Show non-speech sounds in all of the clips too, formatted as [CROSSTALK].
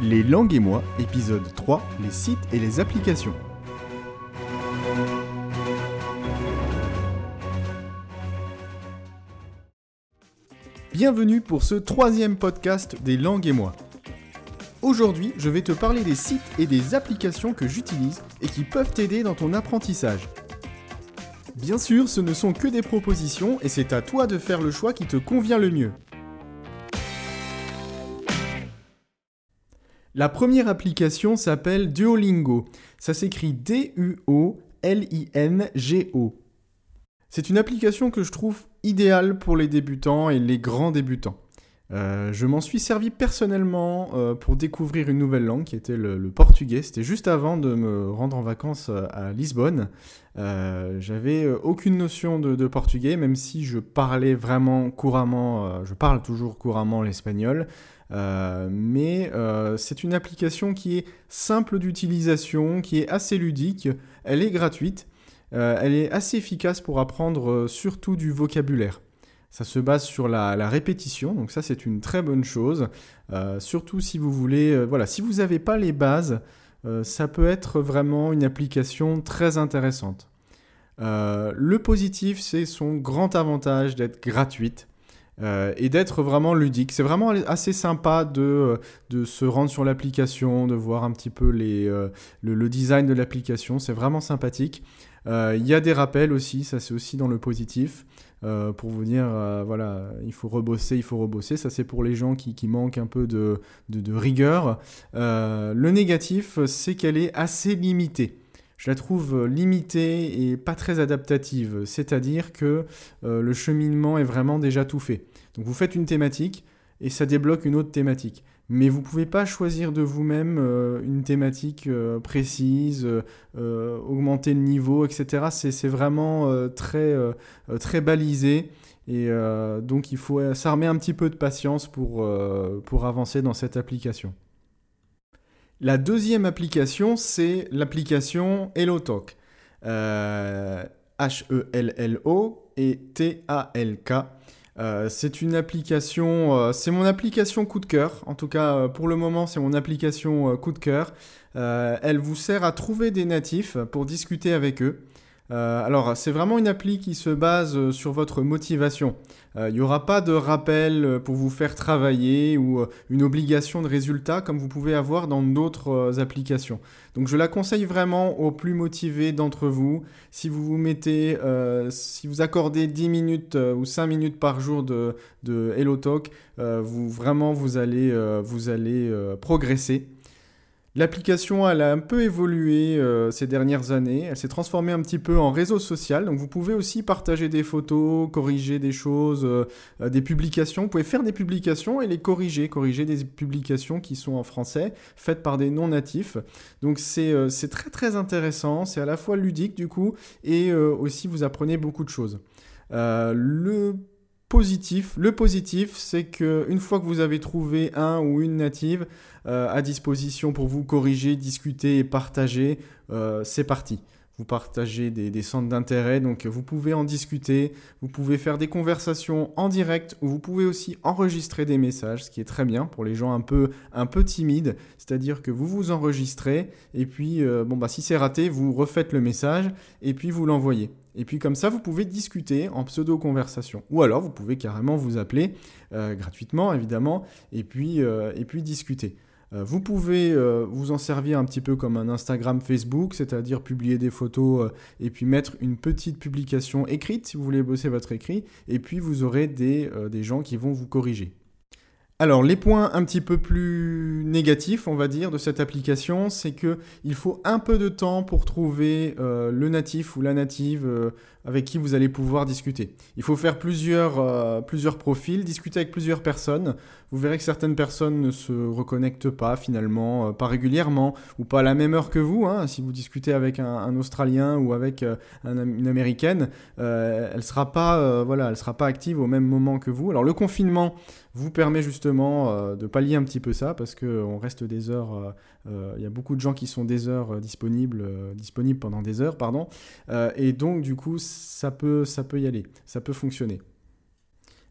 Les langues et moi, épisode 3, les sites et les applications. Bienvenue pour ce troisième podcast des langues et moi. Aujourd'hui, je vais te parler des sites et des applications que j'utilise et qui peuvent t'aider dans ton apprentissage. Bien sûr, ce ne sont que des propositions et c'est à toi de faire le choix qui te convient le mieux. La première application s'appelle Duolingo. Ça s'écrit D-U-O-L-I-N-G-O. C'est une application que je trouve idéale pour les débutants et les grands débutants. Euh, je m'en suis servi personnellement euh, pour découvrir une nouvelle langue qui était le, portugais. C'était juste avant de me rendre en vacances euh, à Lisbonne. J'avais aucune notion de, de, portugais, même si je parlais vraiment couramment, je parle toujours couramment l'espagnol. Mais c'est une application qui est simple d'utilisation, qui est assez ludique, elle est gratuite, elle est assez efficace pour apprendre surtout du vocabulaire. Ça se base sur la, répétition, donc ça c'est une très bonne chose. Euh, surtout si vous voulez, euh, voilà, si vous n'avez pas les bases, euh, ça peut être vraiment une application très intéressante. le positif, c'est son grand avantage d'être gratuite. Et d'être vraiment ludique. C'est vraiment assez sympa de, de se rendre sur l'application, de voir un petit peu les, le, design de l'application. C'est vraiment sympathique. Il y a des rappels aussi, ça c'est aussi dans le positif. Euh, pour vous dire, euh, voilà, il faut rebosser, il faut rebosser. Ça, c'est pour les gens qui, manquent un peu de, rigueur. Euh, le négatif, c'est qu'elle est assez limitée. Je la trouve limitée et pas très adaptative. C'est-à-dire que le cheminement est vraiment déjà tout fait. Donc vous faites une thématique et ça débloque une autre thématique mais vous ne pouvez pas choisir de vous-même euh, une thématique euh, précise, euh, augmenter le niveau, etc. C'est vraiment très, très balisé. Et donc il faut s'armer un petit peu de patience pour avancer dans cette application. La deuxième application, c'est l'application HelloTalk. H-E-L-L-O et T-A-L-K. Euh, c'est une application, euh, c'est mon application coup de cœur. En tout cas, euh, pour le moment, c'est mon application coup de cœur. elle vous sert à trouver des natifs pour discuter avec eux. Euh, alors, c'est vraiment une appli qui se base euh, sur votre motivation. Euh, il n'y aura pas de rappel pour vous faire travailler ou une obligation de résultat comme vous pouvez avoir dans d'autres applications. Donc, je la conseille vraiment aux plus motivés d'entre vous. Si vous vous mettez, si vous accordez 10 minutes ou 5 minutes par jour de, de HelloTalk, vous, vraiment, allez, vous allez progresser. L'application, elle a un peu évolué euh, ces dernières années. Elle s'est transformée un petit peu en réseau social. Donc, vous pouvez aussi partager des photos, corriger des choses, euh, euh, des publications. Vous pouvez faire des publications et les corriger. Corriger des publications qui sont en français, faites par des non-natifs. Donc, c'est très très intéressant. C'est à la fois ludique du coup et aussi vous apprenez beaucoup de choses. Le positif, c'est que une fois que vous avez trouvé un ou une native euh, à disposition pour vous corriger, discuter et partager, euh, c'est parti. Vous partagez des, centres d'intérêt, donc vous pouvez en discuter, vous pouvez faire des conversations en direct ou vous pouvez aussi enregistrer des messages, ce qui est très bien pour les gens un peu, un peu timides, c'est-à-dire que vous vous enregistrez et puis euh, bon bah si c'est raté, vous refaites le message et puis vous l'envoyez. Et puis comme ça, vous pouvez discuter en pseudo-conversation. Ou alors, vous pouvez carrément vous appeler, euh, gratuitement évidemment, et puis, euh, discuter. Euh, vous pouvez vous en servir un petit peu comme un Instagram Facebook, c'est-à-dire publier des photos et puis mettre une petite publication écrite si vous voulez bosser votre écrit, et puis vous aurez des gens qui vont vous corriger. Alors, les points un petit peu plus négatifs, on va dire, de cette application, c'est que il faut un peu de temps pour trouver euh, le natif ou la native euh, avec qui vous allez pouvoir discuter. Il faut faire plusieurs, euh, plusieurs profils, discuter avec plusieurs personnes. Vous verrez que certaines personnes ne se reconnectent pas finalement, pas régulièrement, ou pas à la même heure que vous. Hein. Si vous discutez avec un, Australien ou avec une Américaine, elle ne sera, sera pas active au même moment que vous. Alors, le confinement vous permet justement euh, de pallier un petit peu ça parce qu'on reste des heures, euh, euh, il y a beaucoup de gens qui sont des heures disponibles, disponibles pendant des heures, pardon, et donc du coup ça peut, ça peut y aller, ça peut fonctionner.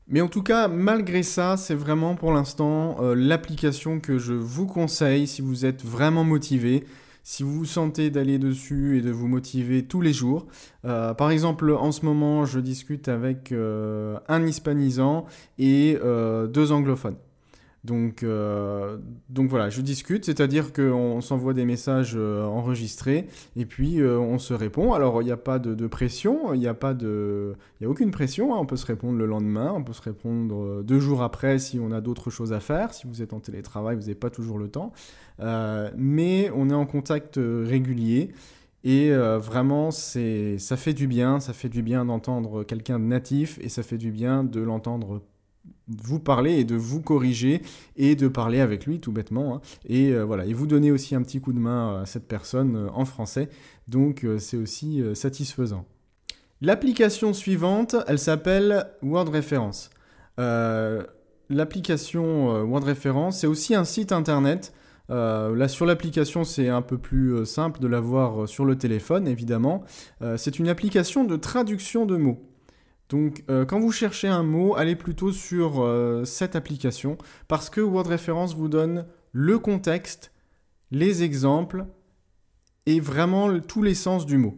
Mais en tout cas, malgré ça, c'est vraiment pour l'instant l'application que je vous conseille si vous êtes vraiment motivé, si vous vous sentez d'aller dessus et de vous motiver tous les jours. Euh, par exemple, en ce moment, je discute avec euh, un hispanisant et deux anglophones. Donc, euh, donc voilà, je discute, c'est-à-dire qu'on s'envoie des messages euh, enregistrés et puis euh, on se répond. Alors il n'y a pas de, pression, il n'y a a aucune pression. Hein. On peut se répondre le lendemain, on peut se répondre deux jours après si on a d'autres choses à faire. Si vous êtes en télétravail, vous n'avez pas toujours le temps, mais on est en contact régulier. Et vraiment, ça fait du bien, ça fait du bien d'entendre quelqu'un de natif et ça fait du bien de l'entendre vous parler et de vous corriger et de parler avec lui tout bêtement. Hein. Et euh, voilà, et vous donner aussi un petit coup de main à cette personne euh, en français. Donc euh, c'est aussi satisfaisant. L'application suivante, elle s'appelle Word Reference. L'application Word Reference, c'est aussi un site internet. là sur l'application, c'est un peu plus simple de l'avoir sur le téléphone, évidemment. c'est une application de traduction de mots. Donc euh, quand vous cherchez un mot, allez plutôt sur euh, cette application parce que Word Reference vous donne le contexte, les exemples et vraiment tous les sens du mot.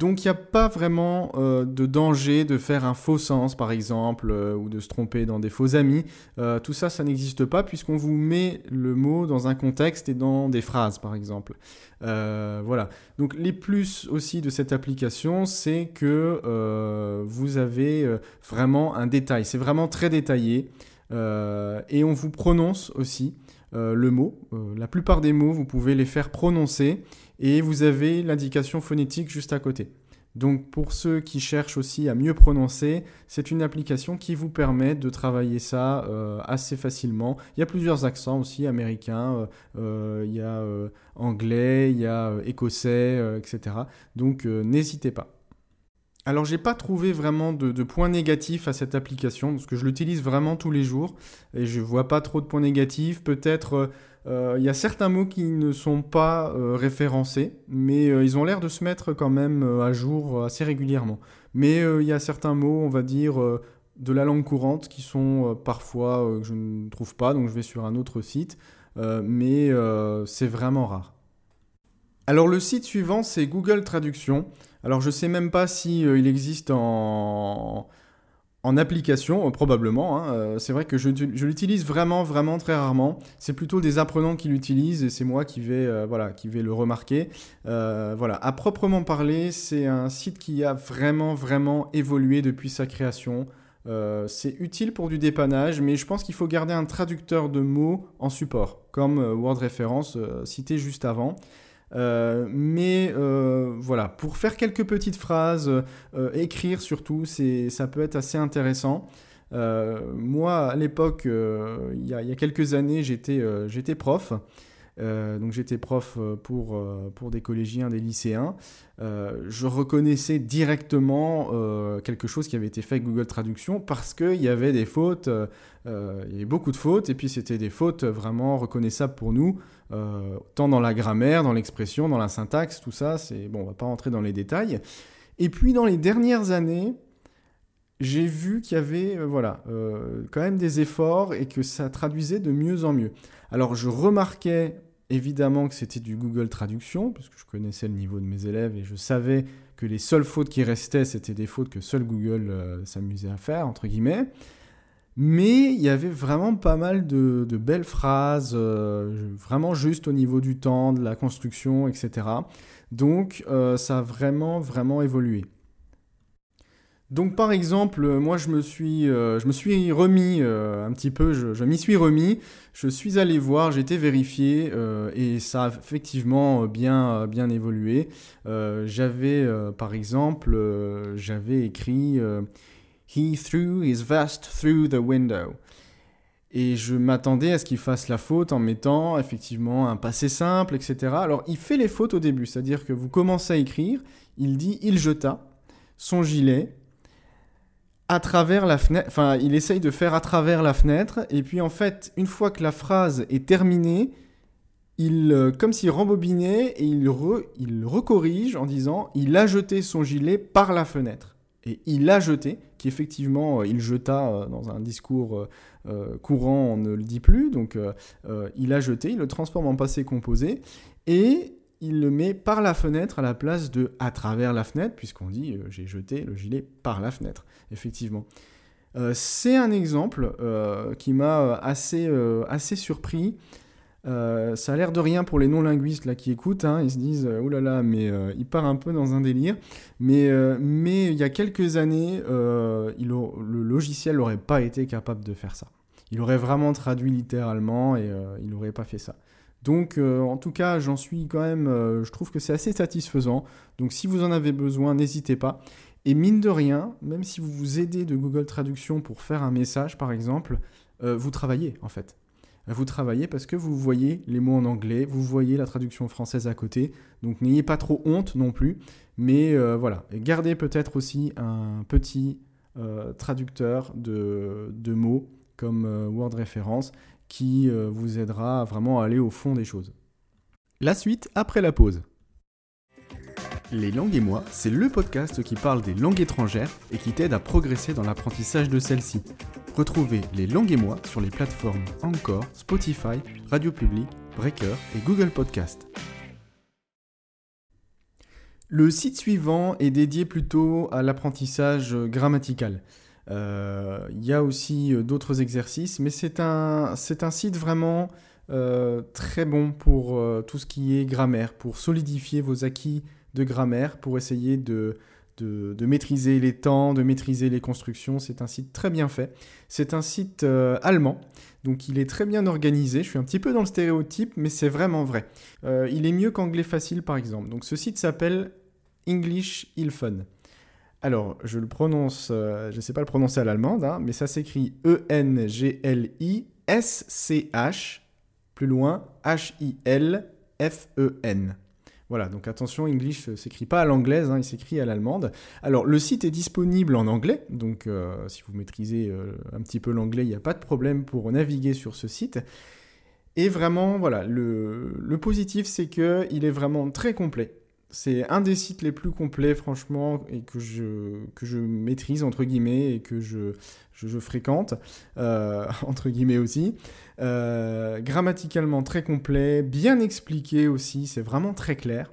Donc il n'y a pas vraiment euh, de danger de faire un faux sens, par exemple, euh, ou de se tromper dans des faux amis. Euh, tout ça, ça n'existe pas puisqu'on vous met le mot dans un contexte et dans des phrases, par exemple. voilà. Donc les plus aussi de cette application, c'est que vous avez vraiment un détail. C'est vraiment très détaillé. et on vous prononce aussi le mot. la plupart des mots, vous pouvez les faire prononcer et vous avez l'indication phonétique juste à côté. Donc pour ceux qui cherchent aussi à mieux prononcer, c'est une application qui vous permet de travailler ça euh, assez facilement. Il y a plusieurs accents aussi, américains, euh, euh, il y a anglais, il y a écossais, etc. Donc n'hésitez pas. Alors j'ai pas trouvé vraiment de, points négatifs à cette application parce que je l'utilise vraiment tous les jours et je vois pas trop de points négatifs. Peut-être euh, il y a certains mots qui ne sont pas euh, référencés, mais euh, ils ont l'air de se mettre quand même à jour assez régulièrement. Mais il y a certains mots, on va dire, de la langue courante qui sont parfois que je ne trouve pas, donc je vais sur un autre site, mais c'est vraiment rare. Alors le site suivant, c'est Google Traduction. Alors je ne sais même pas si il existe en application, euh, probablement. Hein, euh, c'est vrai que je, l'utilise vraiment, vraiment très rarement. C'est plutôt des apprenants qui l'utilisent et c'est moi qui vais, euh, qui vais le remarquer. voilà, à proprement parler, c'est un site qui a vraiment, vraiment évolué depuis sa création. c'est utile pour du dépannage, mais je pense qu'il faut garder un traducteur de mots en support, comme Word Référence cité juste avant. Euh, mais euh, voilà, pour faire quelques petites phrases, euh, écrire surtout, ça peut être assez intéressant. moi, à l'époque, il y, a quelques années, j'étais prof. donc j'étais prof pour, pour des collégiens, des lycéens. je reconnaissais directement quelque chose qui avait été fait avec Google Traduction parce qu'il y avait des fautes, il y avait beaucoup de fautes, et puis c'était des fautes vraiment reconnaissables pour nous. Euh, tant dans la grammaire, dans l'expression, dans la syntaxe, tout ça, c'est bon, on va pas rentrer dans les détails. Et puis dans les dernières années, j'ai vu qu'il y avait euh, voilà, euh, quand même des efforts et que ça traduisait de mieux en mieux. Alors je remarquais évidemment que c'était du Google Traduction, parce que je connaissais le niveau de mes élèves et je savais que les seules fautes qui restaient, c'était des fautes que seul Google s'amusait à faire, entre guillemets. Mais il y avait vraiment pas mal de, belles phrases, euh, vraiment juste au niveau du temps, de la construction, etc. Donc euh, ça a vraiment, vraiment évolué. Donc par exemple, moi je me suis, euh, remis un petit peu, je, m'y suis remis, je suis allé voir, j'ai été vérifié et ça a effectivement bien, bien évolué. j'avais par exemple, j'avais écrit He threw his vest through the window. Et je m'attendais à ce qu'il fasse la faute en mettant effectivement un passé simple, etc. Alors il fait les fautes au début, c'est-à-dire que vous commencez à écrire, il dit il jeta son gilet à travers la fenêtre, enfin il essaye de faire à travers la fenêtre, et puis en fait, une fois que la phrase est terminée, il, euh, comme s'il rembobinait et il, il recorrige en disant il a jeté son gilet par la fenêtre. Et il a jeté, qui effectivement, il jeta dans un discours courant, on ne le dit plus, donc il a jeté, il le transforme en passé composé, et il le met par la fenêtre à la place de à travers la fenêtre, puisqu'on dit j'ai jeté le gilet par la fenêtre, effectivement. c'est un exemple qui m'a assez, assez surpris euh, ça a l'air de rien pour les non-linguistes là qui écoutent, hein. ils se disent oh là là, mais euh, il part un peu dans un délire. Mais, euh, mais il y a quelques années, le logiciel n'aurait pas été capable de faire ça. Il aurait vraiment traduit littéralement et il n'aurait pas fait ça. Donc en tout cas, j'en suis quand même, je trouve que c'est assez satisfaisant. Donc si vous en avez besoin, n'hésitez pas. Et mine de rien, même si vous vous aidez de Google Traduction pour faire un message par exemple, vous travaillez en fait. Vous travaillez parce que vous voyez les mots en anglais, vous voyez la traduction française à côté, donc n'ayez pas trop honte non plus, mais euh, voilà, gardez peut-être aussi un petit euh, traducteur de, mots comme euh, Word Référence qui vous aidera vraiment à aller au fond des choses. La suite après la pause. Les langues et moi, c'est le podcast qui parle des langues étrangères et qui t'aide à progresser dans l'apprentissage de celles-ci. Retrouvez Les langues et moi sur les plateformes Encore, Spotify, Radio Public, Breaker et Google Podcast. Le site suivant est dédié plutôt à l'apprentissage grammatical. Euh, il y a aussi euh, d'autres exercices, mais c'est un, un site vraiment euh, très bon pour tout ce qui est grammaire, pour solidifier vos acquis de grammaire pour essayer de, de, maîtriser les temps, de maîtriser les constructions. C'est un site très bien fait. C'est un site allemand, donc il est très bien organisé. Je suis un petit peu dans le stéréotype, mais c'est vraiment vrai. Il est mieux qu'anglais facile, par exemple. Donc ce site s'appelle English Ilfun. Alors, je le prononce, euh, je ne sais pas le prononcer à l'allemande, hein, mais ça s'écrit E-N-G-L-I-S-C-H, plus loin, H-I-L-F-E-N. Voilà, donc attention, English ne s'écrit pas à l'anglaise, hein, il s'écrit à l'allemande. Alors, le site est disponible en anglais, donc euh, si vous maîtrisez euh, un petit peu l'anglais, il n'y a pas de problème pour naviguer sur ce site. Et vraiment, voilà, le, le positif, c'est qu'il est vraiment très complet. C'est un des sites les plus complets, franchement, et que je, que je maîtrise, entre guillemets, et que je, je, fréquente, euh, [LAUGHS] entre guillemets aussi. Euh, grammaticalement très complet, bien expliqué aussi, c'est vraiment très clair.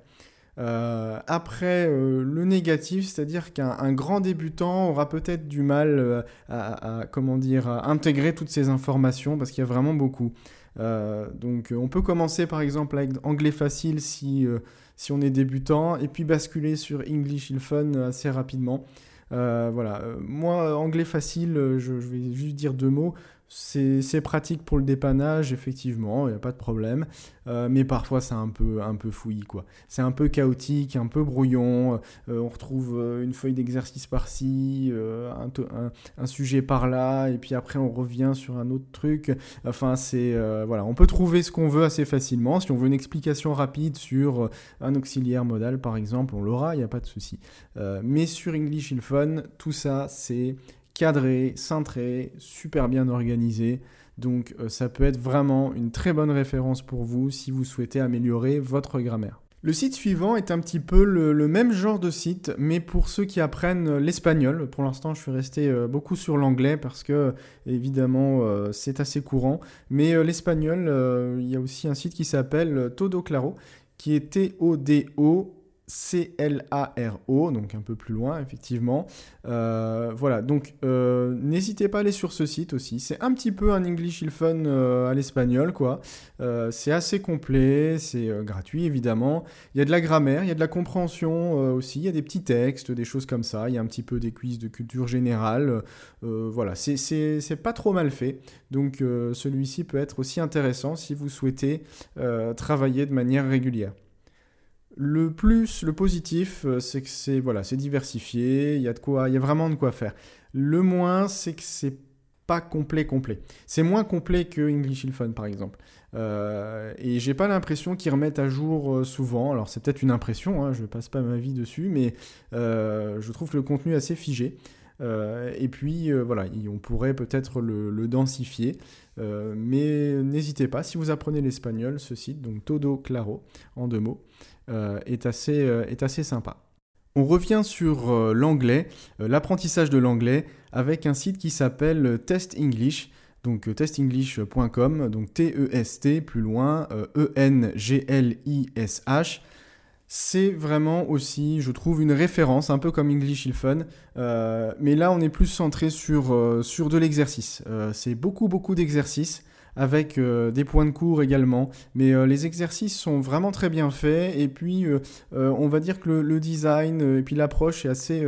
Euh, après, le négatif, c'est-à-dire qu'un grand débutant aura peut-être du mal à, comment dire, à intégrer toutes ces informations, parce qu'il y a vraiment beaucoup. donc on peut commencer par exemple avec anglais facile si si on est débutant, et puis basculer sur English il Fun assez rapidement. Euh, voilà, euh, moi, anglais facile, je, je, vais juste dire deux mots. C'est pratique pour le dépannage, effectivement, il n'y a pas de problème. Euh, mais parfois, c'est un peu, un fouillis, quoi. C'est un peu chaotique, un peu brouillon. Euh, on retrouve euh, une feuille d'exercice par-ci, un, un, sujet par-là, et puis après, on revient sur un autre truc. Enfin, c'est... voilà, on peut trouver ce qu'on veut assez facilement. Si on veut une explication rapide sur un auxiliaire modal, par exemple, on l'aura, il n'y a pas de souci. mais sur English in Fun, tout ça, c'est cadré, cintré, super bien organisé. Donc euh, ça peut être vraiment une très bonne référence pour vous si vous souhaitez améliorer votre grammaire. Le site suivant est un petit peu le, même genre de site, mais pour ceux qui apprennent l'espagnol. Pour l'instant, je suis resté euh, beaucoup sur l'anglais parce que, évidemment, euh, c'est assez courant. Mais l'espagnol, il y a aussi un site qui s'appelle Todo Claro, qui est T-O-D-O C-L-A-R-O, donc un peu plus loin, effectivement. Euh, voilà, donc euh, n'hésitez pas à aller sur ce site aussi. C'est un petit peu un English il fun euh, à l'espagnol, quoi. c'est assez complet, c'est gratuit, évidemment. Il y a de la grammaire, il y a de la compréhension aussi, il y a des petits textes, des choses comme ça. Il y a un petit peu des quiz de culture générale. voilà, c'est pas trop mal fait. Donc celui-ci peut être aussi intéressant si vous souhaitez travailler de manière régulière. Le plus, le positif, euh, c'est que c'est voilà, c'est diversifié, il y a de quoi, y a vraiment de quoi faire. Le moins, c'est que c'est pas complet complet. C'est moins complet que English in Fun par exemple. Euh, et j'ai pas l'impression qu'ils remettent à jour euh, souvent. Alors c'est peut-être une impression, hein, je passe pas ma vie dessus, mais je trouve le contenu assez figé. Et puis voilà, on pourrait peut-être le, densifier. mais n'hésitez pas, si vous apprenez l'espagnol, ce site, donc Todo Claro, en deux mots, euh, est, assez, euh, est assez sympa. On revient sur l'anglais, l'apprentissage de l'anglais, avec un site qui s'appelle Test English donc testenglish.com, donc T-E-S-T, plus loin, E-N-G-L-I-S-H. C'est vraiment aussi, je trouve, une référence, un peu comme English Il Fun. Euh, mais là, on est plus centré sur, euh, de l'exercice. Euh, c'est beaucoup, beaucoup d'exercices avec des points de cours également. Mais les exercices sont vraiment très bien faits. Et puis, on va dire que le design et puis l'approche est assez,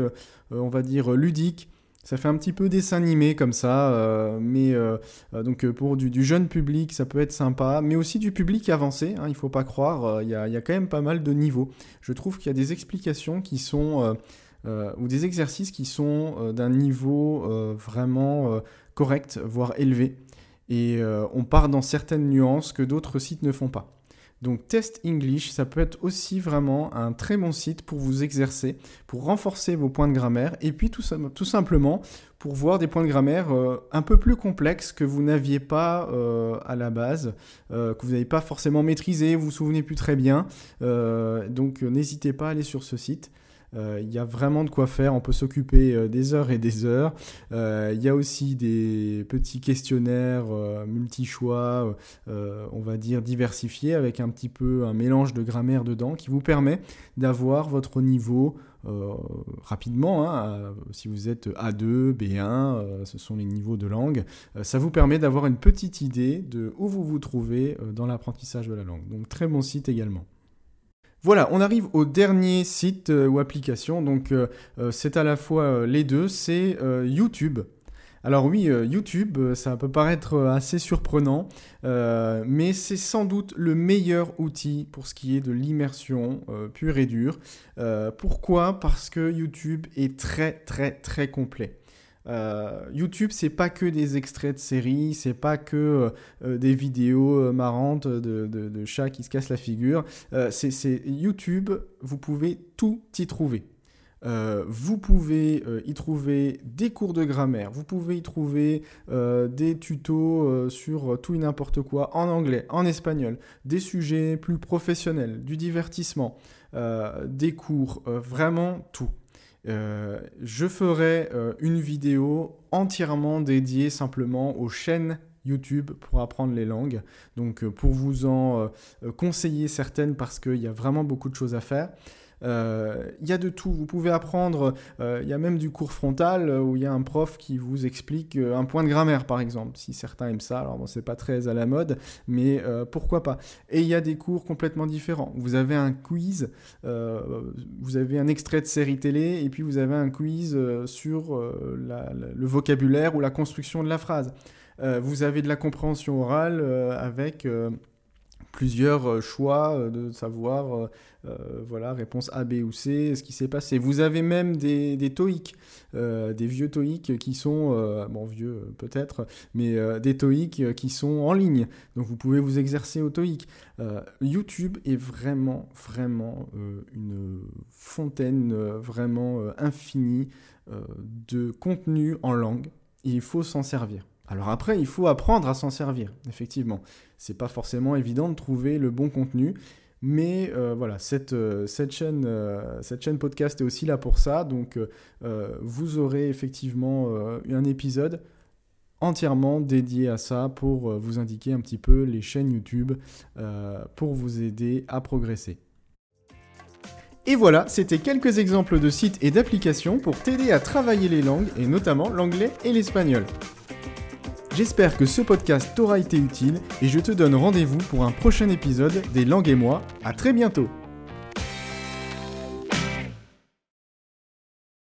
on va dire, ludique. Ça fait un petit peu dessin animé comme ça, euh, mais euh, euh, donc pour du, jeune public, ça peut être sympa, mais aussi du public avancé, hein, il ne faut pas croire, il y, a quand même pas mal de niveaux. Je trouve qu'il y a des explications qui sont, ou des exercices qui sont d'un niveau vraiment correct, voire élevé, et on part dans certaines nuances que d'autres sites ne font pas. Donc Test English, ça peut être aussi vraiment un très bon site pour vous exercer, pour renforcer vos points de grammaire, et puis tout, simplement pour voir des points de grammaire euh, un peu plus complexes que vous n'aviez pas euh, à la base, euh, que vous n'avez pas forcément maîtrisé, vous vous souvenez plus très bien. donc n'hésitez pas à aller sur ce site. Euh, il y a vraiment de quoi faire, on peut s'occuper euh, des heures et des heures. Euh, il y a aussi des petits questionnaires multi-choix, on va dire diversifiés, avec un petit peu un mélange de grammaire dedans qui vous permet d'avoir votre niveau rapidement. Hein, si vous êtes A2, B1, ce sont les niveaux de langue. ça vous permet d'avoir une petite idée de où vous vous trouvez dans l'apprentissage de la langue. Donc très bon site également. Voilà, on arrive au dernier site euh, ou application. Donc, euh, euh, c'est à la fois les deux. C'est YouTube. Alors oui, YouTube, ça peut paraître assez surprenant, mais c'est sans doute le meilleur outil pour ce qui est de l'immersion pure et dure. pourquoi? Parce que YouTube est très très très complet. Euh, YouTube, c'est pas que des extraits de séries, c'est pas que euh, euh, des vidéos marrantes de, chats qui se cassent la figure. c'est YouTube, vous pouvez tout y trouver. vous pouvez y trouver des cours de grammaire, vous pouvez y trouver des tutos sur tout et n'importe quoi en anglais, en espagnol, des sujets plus professionnels, du divertissement, des cours, vraiment tout. Euh, je ferai euh, une vidéo entièrement dédiée simplement aux chaînes YouTube pour apprendre les langues. Donc euh, pour vous en conseiller certaines parce qu'il y a vraiment beaucoup de choses à faire. Euh, il y a de tout. Vous pouvez apprendre, euh, il y a même du cours frontal euh, où il y a un prof qui vous explique un point de grammaire, par exemple, si certains aiment ça. Alors bon, c'est pas très à la mode, mais pourquoi pas. Et il y a des cours complètement différents. Vous avez un quiz, vous avez un extrait de série télé, et puis vous avez un quiz sur le vocabulaire ou la construction de la phrase. vous avez de la compréhension orale avec plusieurs choix de savoir euh, voilà, réponse A, B ou C, ce qui s'est passé. Vous avez même des, des euh, des vieux TOEIC qui sont, euh, bon vieux peut-être, mais des TOEIC qui sont en ligne. Donc vous pouvez vous exercer au TOEIC. YouTube est vraiment, vraiment une fontaine vraiment infinie de contenu en langue. il faut s'en servir. Alors après, il faut apprendre à s'en servir, effectivement. C'est pas forcément évident de trouver le bon contenu. Mais euh, voilà, cette, euh, cette, chaîne, euh, cette chaîne podcast est aussi là pour ça. Donc vous aurez effectivement un épisode entièrement dédié à ça pour vous indiquer un petit peu les chaînes YouTube pour vous aider à progresser. Et voilà, c'était quelques exemples de sites et d'applications pour t'aider à travailler les langues et notamment l'anglais et l'espagnol. J'espère que ce podcast t'aura été utile et je te donne rendez-vous pour un prochain épisode des Langues et moi. À très bientôt